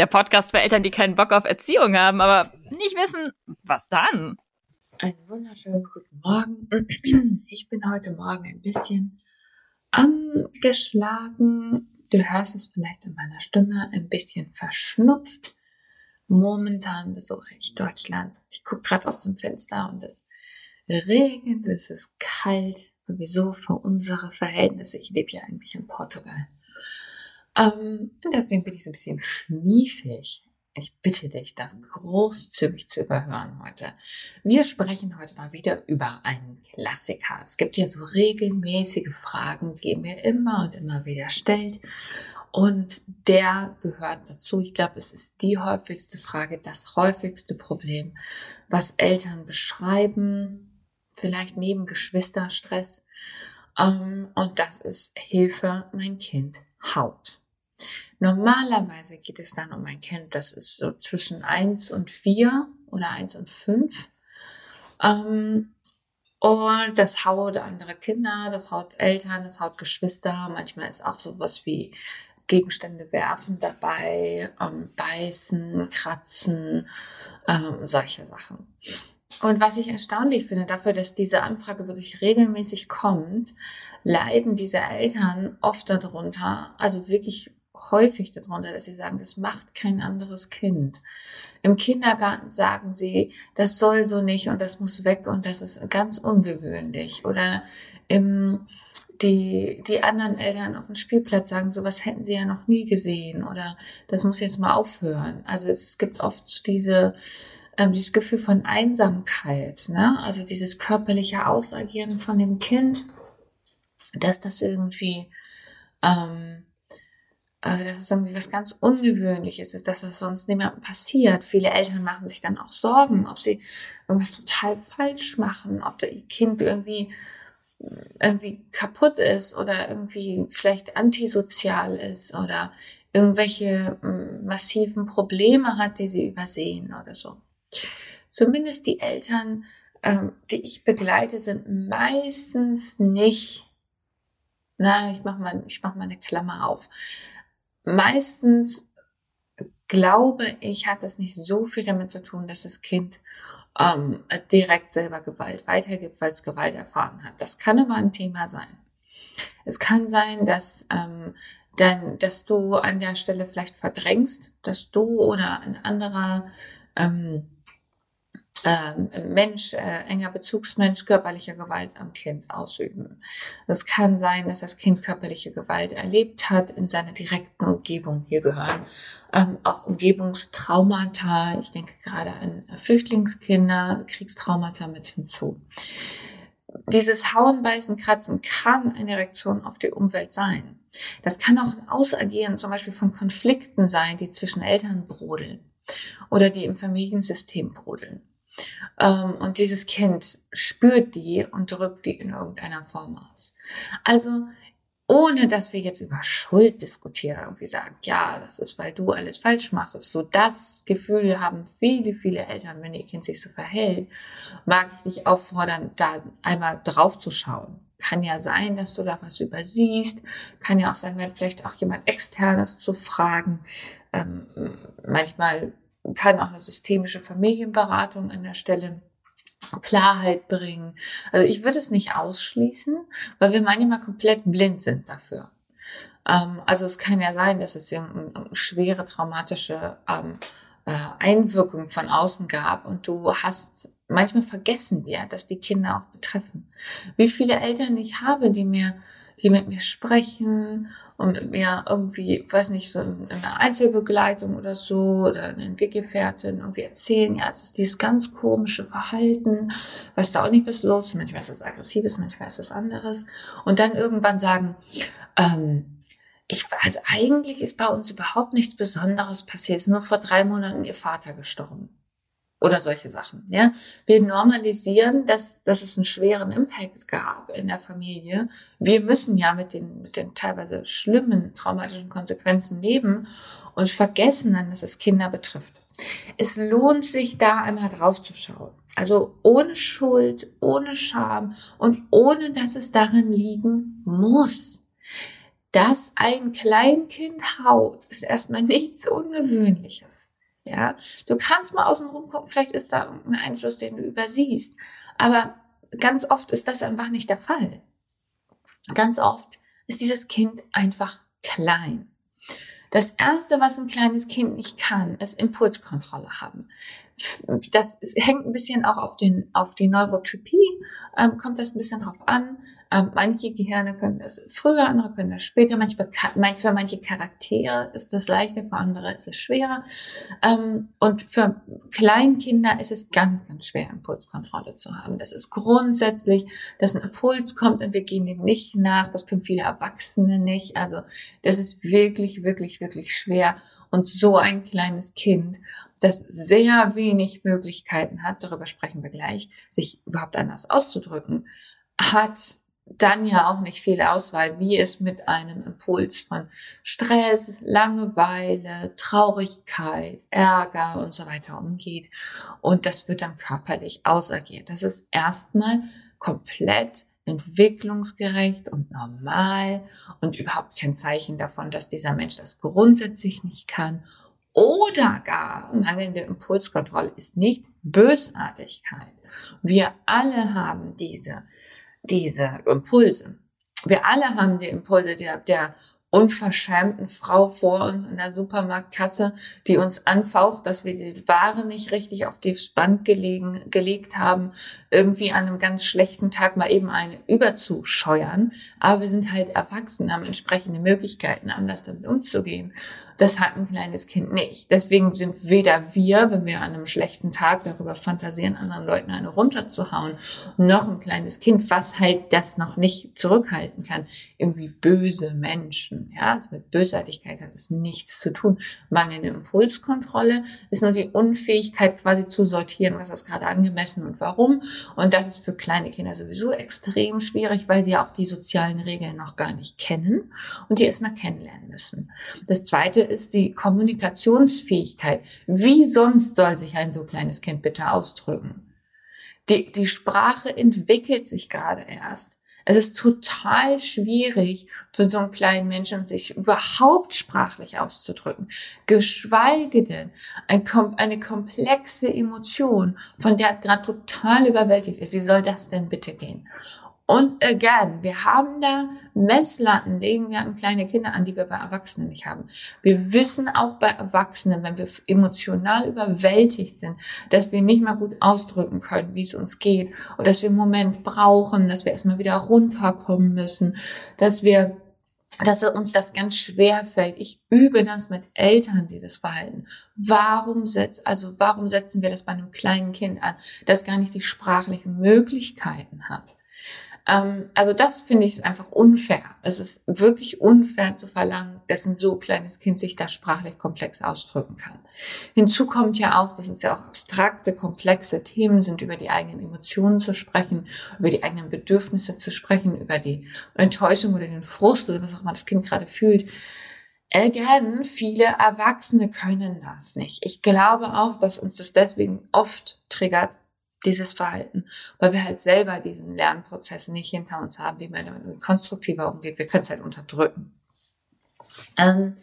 der Podcast für Eltern, die keinen Bock auf Erziehung haben, aber nicht wissen, was dann. Einen wunderschönen guten Morgen. Ich bin heute Morgen ein bisschen angeschlagen. Du hörst es vielleicht in meiner Stimme, ein bisschen verschnupft. Momentan besuche ich Deutschland. Ich gucke gerade aus dem Fenster und es regnet, es ist kalt, sowieso für unsere Verhältnisse. Ich lebe ja eigentlich in Portugal. Ähm, deswegen bin ich so ein bisschen schniefig. Ich bitte dich, das großzügig zu überhören heute. Wir sprechen heute mal wieder über einen Klassiker. Es gibt ja so regelmäßige Fragen, die ihr mir immer und immer wieder stellt. Und der gehört dazu. Ich glaube, es ist die häufigste Frage, das häufigste Problem, was Eltern beschreiben, vielleicht neben Geschwisterstress. Ähm, und das ist Hilfe, mein Kind haut. Normalerweise geht es dann um ein Kind, das ist so zwischen eins und vier oder eins und fünf. Ähm, und das haut andere Kinder, das haut Eltern, das haut Geschwister. Manchmal ist auch sowas wie Gegenstände werfen dabei, ähm, beißen, kratzen, ähm, solche Sachen. Und was ich erstaunlich finde, dafür, dass diese Anfrage wirklich regelmäßig kommt, leiden diese Eltern oft darunter, also wirklich häufig darunter, dass sie sagen, das macht kein anderes Kind. Im Kindergarten sagen sie, das soll so nicht und das muss weg und das ist ganz ungewöhnlich. Oder im, die, die anderen Eltern auf dem Spielplatz sagen, sowas hätten sie ja noch nie gesehen oder das muss jetzt mal aufhören. Also es gibt oft diese, ähm, dieses Gefühl von Einsamkeit, ne? also dieses körperliche Ausagieren von dem Kind, dass das irgendwie ähm, äh, dass es irgendwie was ganz Ungewöhnliches ist, dass das sonst niemandem passiert. Viele Eltern machen sich dann auch Sorgen, ob sie irgendwas total falsch machen, ob ihr Kind irgendwie irgendwie kaputt ist oder irgendwie vielleicht antisozial ist oder irgendwelche mm, massiven Probleme hat, die sie übersehen oder so. Zumindest die Eltern, ähm, die ich begleite, sind meistens nicht na, ich mach mal, ich mach mal eine Klammer auf meistens glaube ich, hat das nicht so viel damit zu tun, dass das Kind ähm, direkt selber Gewalt weitergibt, weil es Gewalt erfahren hat. Das kann aber ein Thema sein. Es kann sein, dass ähm, dann, dass du an der Stelle vielleicht verdrängst, dass du oder ein anderer ähm, Mensch, äh, enger Bezugsmensch körperliche Gewalt am Kind ausüben. Es kann sein, dass das Kind körperliche Gewalt erlebt hat in seiner direkten Umgebung. Hier gehören ähm, auch Umgebungstraumata. Ich denke gerade an Flüchtlingskinder, Kriegstraumata mit hinzu. Dieses Hauen, Beißen, Kratzen kann eine Reaktion auf die Umwelt sein. Das kann auch ein Ausagieren zum Beispiel von Konflikten sein, die zwischen Eltern brodeln. oder die im Familiensystem brodeln. Ähm, und dieses Kind spürt die und drückt die in irgendeiner Form aus. Also ohne dass wir jetzt über Schuld diskutieren und wir sagen, ja, das ist, weil du alles falsch machst. So das Gefühl haben viele, viele Eltern, wenn ihr Kind sich so verhält, mag ich dich auffordern, da einmal drauf zu schauen. Kann ja sein, dass du da was übersiehst. Kann ja auch sein, wenn vielleicht auch jemand externes zu fragen. Ähm, manchmal kann auch eine systemische Familienberatung an der Stelle Klarheit bringen. Also ich würde es nicht ausschließen, weil wir manchmal komplett blind sind dafür. Ähm, also es kann ja sein, dass es irgendeine schwere traumatische ähm, äh, Einwirkung von außen gab und du hast manchmal vergessen wir, dass die Kinder auch betreffen. Wie viele Eltern ich habe, die mir, die mit mir sprechen und mit mir irgendwie, weiß nicht, so eine Einzelbegleitung oder so oder eine Weggefährtin irgendwie erzählen, ja, es ist dieses ganz komische Verhalten, weiß da auch nicht, was los ist, manchmal ist es aggressives, manchmal ist es anderes. Und dann irgendwann sagen, ähm, ich, also eigentlich ist bei uns überhaupt nichts Besonderes passiert, es ist nur vor drei Monaten ihr Vater gestorben oder solche Sachen. Ja, wir normalisieren, dass, dass es einen schweren Impact gab in der Familie. Wir müssen ja mit den mit den teilweise schlimmen traumatischen Konsequenzen leben und vergessen dann, dass es Kinder betrifft. Es lohnt sich da einmal drauf zu schauen. Also ohne Schuld, ohne Scham und ohne, dass es darin liegen muss. Dass ein Kleinkind haut, ist erstmal nichts Ungewöhnliches. Ja, du kannst mal außen rum gucken, vielleicht ist da ein Einfluss, den du übersiehst. Aber ganz oft ist das einfach nicht der Fall. Ganz oft ist dieses Kind einfach klein. Das erste, was ein kleines Kind nicht kann, ist Impulskontrolle haben das hängt ein bisschen auch auf den auf die Neurotypie ähm, kommt das ein bisschen drauf an. Ähm, manche Gehirne können das früher, andere können das später. Manchmal für manche Charaktere ist das leichter, für andere ist es schwerer. Ähm, und für Kleinkinder ist es ganz ganz schwer Impulskontrolle zu haben. Das ist grundsätzlich, dass ein Impuls kommt und wir gehen dem nicht nach. Das können viele Erwachsene nicht. Also das ist wirklich wirklich wirklich schwer. Und so ein kleines Kind das sehr wenig Möglichkeiten hat, darüber sprechen wir gleich, sich überhaupt anders auszudrücken, hat dann ja auch nicht viel Auswahl, wie es mit einem Impuls von Stress, Langeweile, Traurigkeit, Ärger und so weiter umgeht. Und das wird dann körperlich ausagiert. Das ist erstmal komplett entwicklungsgerecht und normal und überhaupt kein Zeichen davon, dass dieser Mensch das grundsätzlich nicht kann oder gar mangelnde Impulskontrolle ist nicht Bösartigkeit. Wir alle haben diese, diese Impulse. Wir alle haben die Impulse der, der unverschämten Frau vor uns in der Supermarktkasse, die uns anfaucht, dass wir die Ware nicht richtig auf das Band gelegen, gelegt haben, irgendwie an einem ganz schlechten Tag mal eben eine überzuscheuern. Aber wir sind halt erwachsen, haben entsprechende Möglichkeiten, anders damit umzugehen. Das hat ein kleines Kind nicht. Deswegen sind weder wir, wenn wir an einem schlechten Tag darüber fantasieren, anderen Leuten eine runterzuhauen, noch ein kleines Kind, was halt das noch nicht zurückhalten kann, irgendwie böse Menschen. Ja, also mit Bösartigkeit hat es nichts zu tun. Mangelnde Impulskontrolle ist nur die Unfähigkeit quasi zu sortieren, was ist gerade angemessen und warum. Und das ist für kleine Kinder sowieso extrem schwierig, weil sie auch die sozialen Regeln noch gar nicht kennen und die erstmal kennenlernen müssen. Das zweite ist die Kommunikationsfähigkeit. Wie sonst soll sich ein so kleines Kind bitte ausdrücken? Die, die Sprache entwickelt sich gerade erst. Es ist total schwierig für so einen kleinen Menschen, sich überhaupt sprachlich auszudrücken. Geschweige denn ein, eine komplexe Emotion, von der es gerade total überwältigt ist. Wie soll das denn bitte gehen? Und again, wir haben da Messlatten, legen wir an kleine Kinder an, die wir bei Erwachsenen nicht haben. Wir wissen auch bei Erwachsenen, wenn wir emotional überwältigt sind, dass wir nicht mal gut ausdrücken können, wie es uns geht, oder dass wir einen Moment brauchen, dass wir erstmal wieder runterkommen müssen, dass wir dass uns das ganz schwer fällt. Ich übe das mit Eltern, dieses Verhalten. Warum setzt, also warum setzen wir das bei einem kleinen Kind an, das gar nicht die sprachlichen Möglichkeiten hat? Ähm, also das finde ich einfach unfair. Es ist wirklich unfair zu verlangen, dass ein so kleines Kind sich da sprachlich komplex ausdrücken kann. Hinzu kommt ja auch, dass es ja auch abstrakte, komplexe Themen sind, über die eigenen Emotionen zu sprechen, über die eigenen Bedürfnisse zu sprechen, über die Enttäuschung oder den Frust oder was auch immer das Kind gerade fühlt. Again, viele Erwachsene können das nicht. Ich glaube auch, dass uns das deswegen oft triggert, dieses Verhalten, weil wir halt selber diesen Lernprozess nicht hinter uns haben, wie man damit konstruktiver umgeht. Wir können es halt unterdrücken. Ähm,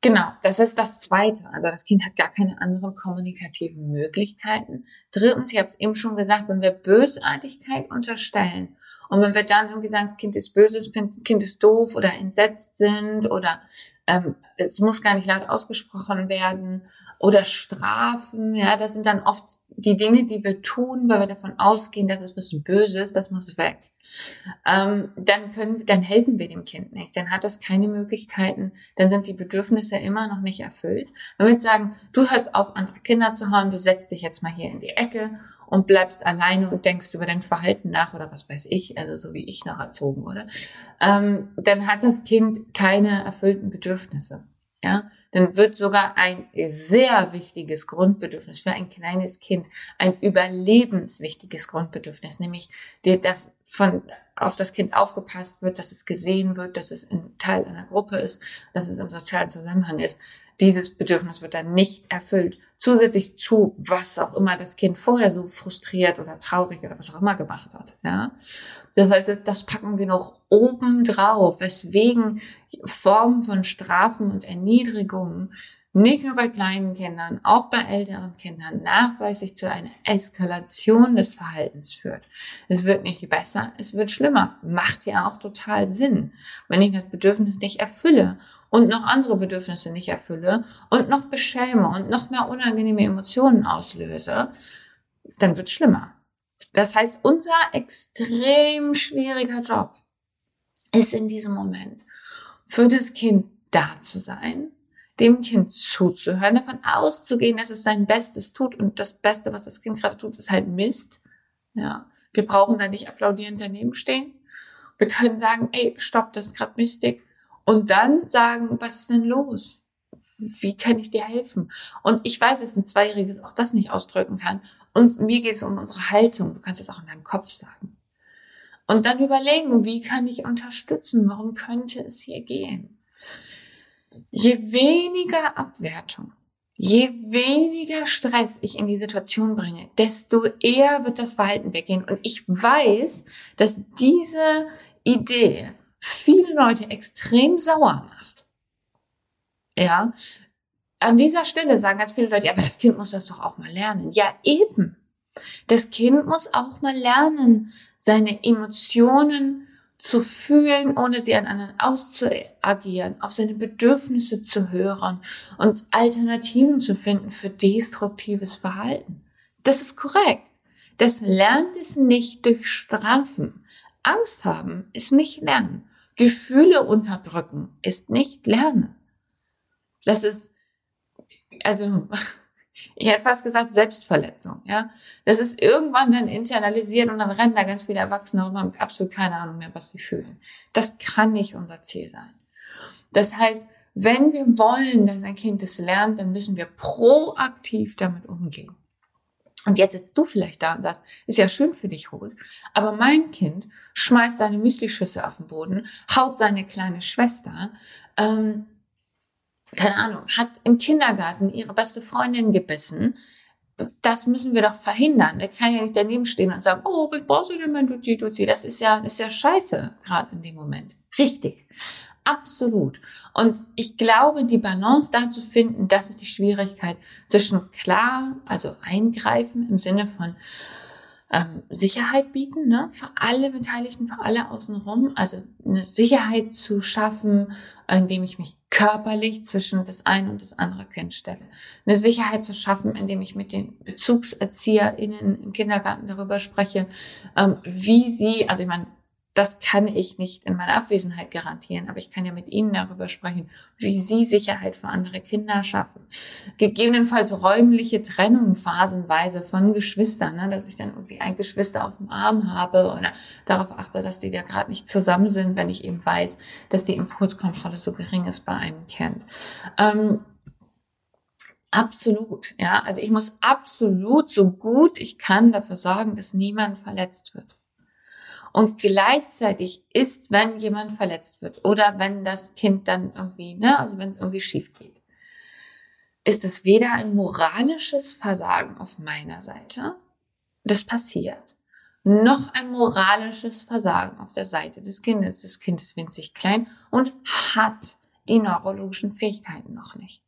genau, das ist das Zweite. Also das Kind hat gar keine anderen kommunikativen Möglichkeiten. Drittens, ich habe es eben schon gesagt, wenn wir Bösartigkeit unterstellen und wenn wir dann irgendwie sagen, das Kind ist böse, das Kind ist doof oder entsetzt sind oder ähm, das muss gar nicht laut ausgesprochen werden oder Strafen, ja, das sind dann oft die Dinge, die wir tun, weil wir davon ausgehen, dass es was Böses, das muss weg. Ähm, dann können, dann helfen wir dem Kind nicht. Dann hat es keine Möglichkeiten. Dann sind die Bedürfnisse immer noch nicht erfüllt. Wenn wir jetzt sagen, du hörst auf, andere Kinder zu hauen, du setzt dich jetzt mal hier in die Ecke und bleibst alleine und denkst über dein Verhalten nach oder was weiß ich, also so wie ich noch erzogen wurde, ähm, dann hat das Kind keine erfüllten Bedürfnisse ja, dann wird sogar ein sehr wichtiges Grundbedürfnis für ein kleines Kind, ein überlebenswichtiges Grundbedürfnis, nämlich dass von auf das Kind aufgepasst wird, dass es gesehen wird, dass es ein Teil einer Gruppe ist, dass es im sozialen Zusammenhang ist, dieses Bedürfnis wird dann nicht erfüllt. Zusätzlich zu, was auch immer das Kind vorher so frustriert oder traurig oder was auch immer gemacht hat. Ja, das heißt, das packen wir noch oben drauf, weswegen Formen von Strafen und Erniedrigungen nicht nur bei kleinen Kindern, auch bei älteren Kindern nachweislich zu einer Eskalation des Verhaltens führt. Es wird nicht besser, es wird schlimmer. Macht ja auch total Sinn. Wenn ich das Bedürfnis nicht erfülle und noch andere Bedürfnisse nicht erfülle und noch beschäme und noch mehr unangenehme Emotionen auslöse, dann wird es schlimmer. Das heißt, unser extrem schwieriger Job ist in diesem Moment für das Kind da zu sein, dem Kind zuzuhören, davon auszugehen, dass es sein Bestes tut und das Beste, was das Kind gerade tut, ist halt Mist. Ja, wir brauchen da nicht applaudierend daneben stehen. Wir können sagen, ey, stopp, das ist gerade mistig. Und dann sagen, was ist denn los? Wie kann ich dir helfen? Und ich weiß, dass ein Zweijähriges auch das nicht ausdrücken kann. Und mir geht es um unsere Haltung. Du kannst es auch in deinem Kopf sagen. Und dann überlegen, wie kann ich unterstützen? Warum könnte es hier gehen? Je weniger Abwertung, je weniger Stress ich in die Situation bringe, desto eher wird das Verhalten weggehen. Und ich weiß, dass diese Idee viele Leute extrem sauer macht. Ja, an dieser Stelle sagen ganz viele Leute, ja, aber das Kind muss das doch auch mal lernen. Ja, eben. Das Kind muss auch mal lernen, seine Emotionen zu fühlen, ohne sie an anderen auszuagieren, auf seine Bedürfnisse zu hören und Alternativen zu finden für destruktives Verhalten. Das ist korrekt. Das Lernen ist nicht durch Strafen. Angst haben ist nicht Lernen. Gefühle unterdrücken ist nicht Lernen. Das ist, also, ich hätte fast gesagt Selbstverletzung, ja. Das ist irgendwann dann internalisiert und dann rennen da ganz viele Erwachsene und haben absolut keine Ahnung mehr, was sie fühlen. Das kann nicht unser Ziel sein. Das heißt, wenn wir wollen, dass ein Kind es lernt, dann müssen wir proaktiv damit umgehen. Und jetzt sitzt du vielleicht da und sagst, ist ja schön für dich, Ruth, aber mein Kind schmeißt seine Müslischüsse auf den Boden, haut seine kleine Schwester, ähm, keine Ahnung, hat im Kindergarten ihre beste Freundin gebissen. Das müssen wir doch verhindern. Da kann ja nicht daneben stehen und sagen, oh, was brauchst du denn mein Duzi, Duzi? Das ist ja, ist ja scheiße, gerade in dem Moment. Richtig. Absolut. Und ich glaube, die Balance da zu finden, das ist die Schwierigkeit zwischen klar, also eingreifen im Sinne von, ähm, Sicherheit bieten, ne? für alle Beteiligten, für alle außenrum. Also eine Sicherheit zu schaffen, indem ich mich körperlich zwischen das eine und das andere Kind stelle. Eine Sicherheit zu schaffen, indem ich mit den BezugserzieherInnen im Kindergarten darüber spreche, ähm, wie sie, also ich meine, das kann ich nicht in meiner Abwesenheit garantieren, aber ich kann ja mit Ihnen darüber sprechen, wie Sie Sicherheit für andere Kinder schaffen. Gegebenenfalls räumliche Trennung phasenweise von Geschwistern, ne, dass ich dann irgendwie ein Geschwister auf dem Arm habe oder darauf achte, dass die da gerade nicht zusammen sind, wenn ich eben weiß, dass die Impulskontrolle so gering ist bei einem Kind. Ähm, Absolut, ja. Also ich muss absolut so gut ich kann dafür sorgen, dass niemand verletzt wird. Und gleichzeitig ist, wenn jemand verletzt wird oder wenn das Kind dann irgendwie, ne, also wenn es irgendwie schief geht, ist es weder ein moralisches Versagen auf meiner Seite, das passiert, noch ein moralisches Versagen auf der Seite des Kindes. Das Kind ist winzig klein und hat die neurologischen Fähigkeiten noch nicht.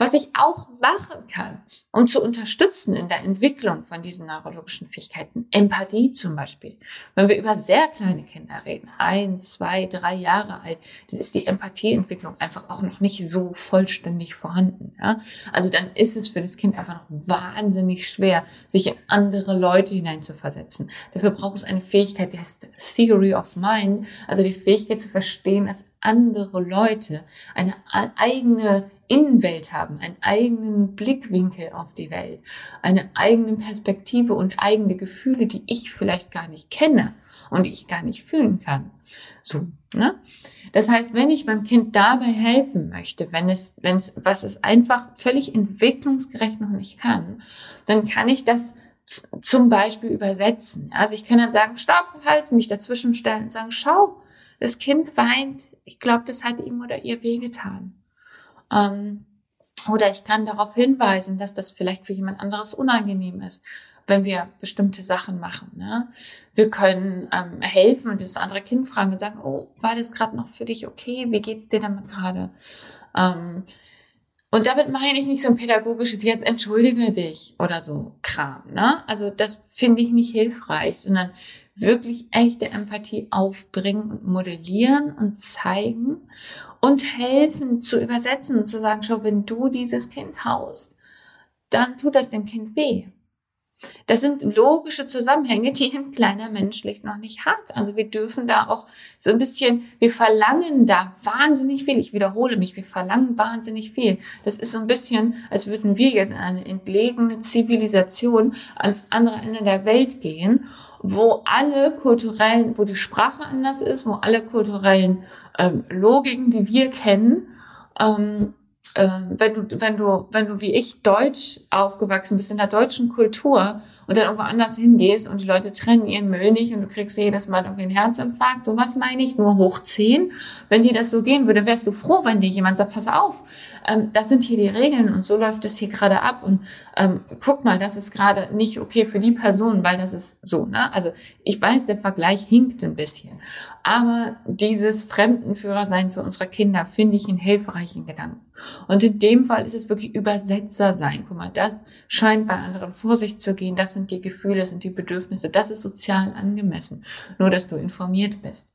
Was ich auch machen kann, um zu unterstützen in der Entwicklung von diesen neurologischen Fähigkeiten, Empathie zum Beispiel. Wenn wir über sehr kleine Kinder reden, ein, zwei, drei Jahre alt, dann ist die Empathieentwicklung einfach auch noch nicht so vollständig vorhanden. Ja? Also dann ist es für das Kind einfach noch wahnsinnig schwer, sich in andere Leute hineinzuversetzen. Dafür braucht es eine Fähigkeit, die heißt Theory of Mind, also die Fähigkeit zu verstehen, dass andere Leute eine eigene Innenwelt haben, einen eigenen Blickwinkel auf die Welt, eine eigene Perspektive und eigene Gefühle, die ich vielleicht gar nicht kenne und die ich gar nicht fühlen kann. So, ne? Das heißt, wenn ich meinem Kind dabei helfen möchte, wenn es, wenn es, was es einfach völlig entwicklungsgerecht noch nicht kann, dann kann ich das zum Beispiel übersetzen. Also ich kann dann sagen, stopp, halt, mich dazwischen stellen und sagen, schau, das Kind weint, ich glaube, das hat ihm oder ihr wehgetan. Ähm, oder ich kann darauf hinweisen, dass das vielleicht für jemand anderes unangenehm ist, wenn wir bestimmte Sachen machen. Ne? Wir können ähm, helfen und das andere Kind fragen und sagen, oh, war das gerade noch für dich okay? Wie geht's dir damit gerade? Ähm, und damit meine ich nicht so ein pädagogisches, jetzt entschuldige dich oder so Kram. Ne? Also das finde ich nicht hilfreich, sondern wirklich echte Empathie aufbringen und modellieren und zeigen und helfen zu übersetzen und zu sagen, schau, wenn du dieses Kind haust, dann tut das dem Kind weh. Das sind logische Zusammenhänge, die ein kleiner Mensch schlicht noch nicht hat. Also wir dürfen da auch so ein bisschen, wir verlangen da wahnsinnig viel. Ich wiederhole mich, wir verlangen wahnsinnig viel. Das ist so ein bisschen, als würden wir jetzt in eine entlegene Zivilisation ans andere Ende der Welt gehen wo alle kulturellen, wo die Sprache anders ist, wo alle kulturellen ähm, Logiken, die wir kennen, ähm, wenn du, wenn du, wenn du wie ich deutsch aufgewachsen bist in der deutschen Kultur und dann irgendwo anders hingehst und die Leute trennen ihren Müll nicht und du kriegst jedes Mal irgendwie einen Herzinfarkt, so was meine ich, nur hoch zehn. Wenn dir das so gehen würde, wärst du froh, wenn dir jemand sagt, pass auf, ähm, das sind hier die Regeln und so läuft es hier gerade ab und ähm, guck mal, das ist gerade nicht okay für die Person, weil das ist so, ne? Also ich weiß, der Vergleich hinkt ein bisschen. Aber dieses Fremdenführersein für unsere Kinder finde ich einen hilfreichen Gedanken. Und in dem Fall ist es wirklich Übersetzer sein. Guck mal, das scheint bei anderen vor sich zu gehen. Das sind die Gefühle, das sind die Bedürfnisse. Das ist sozial angemessen. Nur, dass du informiert bist.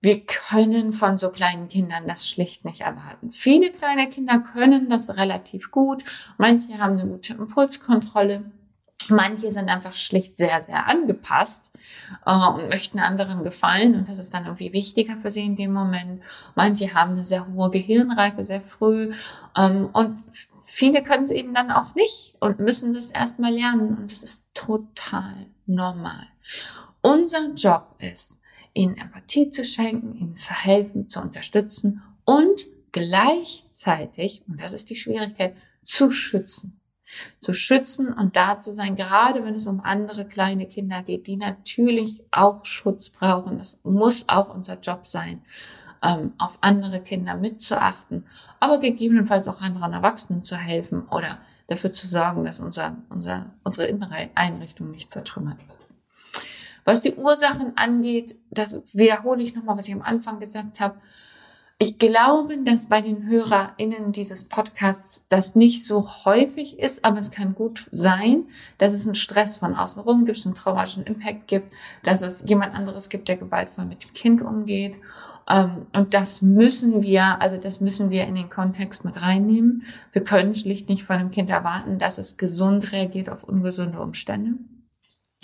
Wir können von so kleinen Kindern das schlicht nicht erwarten. Viele kleine Kinder können das relativ gut. Manche haben eine gute Impulskontrolle. Manche sind einfach schlicht sehr, sehr angepasst äh, und möchten anderen gefallen und das ist dann irgendwie wichtiger für sie in dem Moment. Manche haben eine sehr hohe Gehirnreife sehr früh ähm, und viele können es eben dann auch nicht und müssen das erstmal lernen und das ist total normal. Unser Job ist, ihnen Empathie zu schenken, ihnen zu helfen, zu unterstützen und gleichzeitig, und das ist die Schwierigkeit, zu schützen zu schützen und da zu sein, gerade wenn es um andere kleine Kinder geht, die natürlich auch Schutz brauchen. Das muss auch unser Job sein, ähm, auf andere Kinder mitzuachten, aber gegebenenfalls auch anderen Erwachsenen zu helfen oder dafür zu sorgen, dass unser, unser, unsere innere Einrichtung nicht zertrümmert wird. Was die Ursachen angeht, das wiederhole ich nochmal, was ich am Anfang gesagt habe, ich glaube, dass bei den HörerInnen dieses Podcasts das nicht so häufig ist, aber es kann gut sein, dass es einen Stress von außenrum gibt, einen traumatischen Impact gibt, dass es jemand anderes gibt, der gewaltvoll mit dem Kind umgeht. Ähm, und das müssen wir, also das müssen wir in den Kontext mit reinnehmen. Wir können schlicht nicht von dem Kind erwarten, dass es gesund reagiert auf ungesunde Umstände.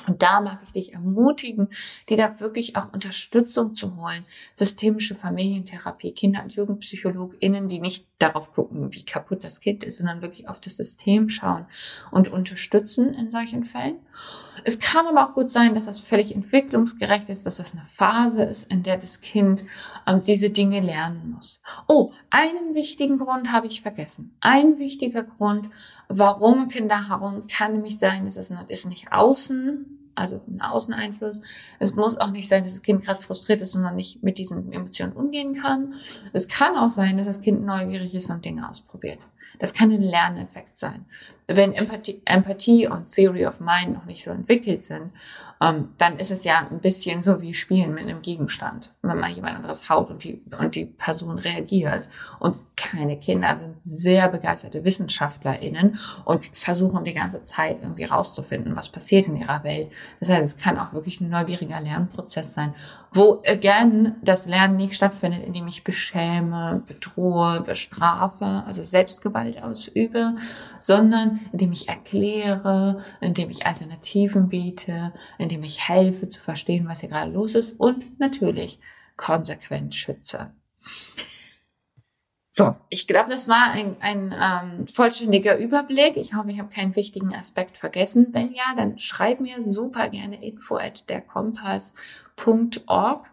Und da mag ich dich ermutigen, dir da wirklich auch Unterstützung zu holen. Systemische Familientherapie, Kinder- und JugendpsychologInnen, die nicht darauf gucken, wie kaputt das Kind ist, sondern wirklich auf das System schauen und unterstützen in solchen Fällen. Es kann aber auch gut sein, dass das völlig entwicklungsgerecht ist, dass das eine Phase ist, in der das Kind ähm, diese Dinge lernen muss. Oh, einen wichtigen Grund habe ich vergessen. Ein wichtiger Grund, warum Kinder hauen, kann nämlich sein, dass es ist nicht außen also ein Außeneinfluss. Es muss auch nicht sein, dass das Kind gerade frustriert ist und noch nicht mit diesen Emotionen umgehen kann. Es kann auch sein, dass das Kind neugierig ist und Dinge ausprobiert. Das kann ein Lerneffekt sein. Wenn Empathie, Empathie und Theory of Mind noch nicht so entwickelt sind, ähm, dann ist es ja ein bisschen so wie Spielen mit einem Gegenstand. Wenn man jemand anderes haut und die, und die Person reagiert. Und keine Kinder sind sehr begeisterte WissenschaftlerInnen und versuchen die ganze Zeit irgendwie rauszufinden, was passiert in ihrer Welt. Das heißt, es kann auch wirklich ein neugieriger Lernprozess sein, wo again das Lernen nicht stattfindet, indem ich beschäme, bedrohe, bestrafe, also Selbstgewalt ausübe, sondern indem ich erkläre, indem ich Alternativen biete, indem ich helfe zu verstehen, was hier gerade los ist und natürlich konsequent schütze. So, ich glaube, das war ein, ein ähm, vollständiger Überblick. Ich hoffe, ich habe keinen wichtigen Aspekt vergessen. Wenn ja, dann schreib mir super gerne info at derkompass.org.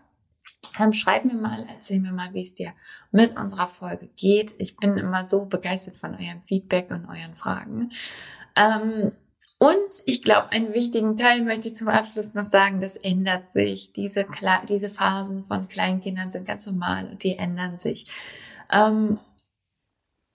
Ähm, schreib mir mal, erzähl mir mal, wie es dir mit unserer Folge geht. Ich bin immer so begeistert von eurem Feedback und euren Fragen. Ähm, und ich glaube, einen wichtigen Teil möchte ich zum Abschluss noch sagen, das ändert sich. Diese, Kle diese Phasen von Kleinkindern sind ganz normal und die ändern sich. Ähm,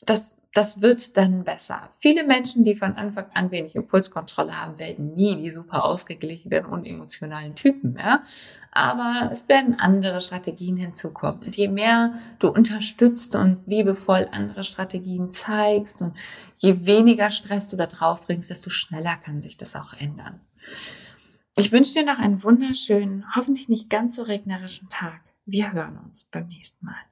das, das wird dann besser. Viele Menschen, die von Anfang an wenig Impulskontrolle haben, werden nie die super ausgeglichenen und emotionalen Typen mehr. Aber es werden andere Strategien hinzukommen. Und je mehr du unterstützt und liebevoll andere Strategien zeigst und je weniger Stress du da drauf bringst, desto schneller kann sich das auch ändern. Ich wünsche dir noch einen wunderschönen, hoffentlich nicht ganz so regnerischen Tag. Wir hören uns beim nächsten Mal.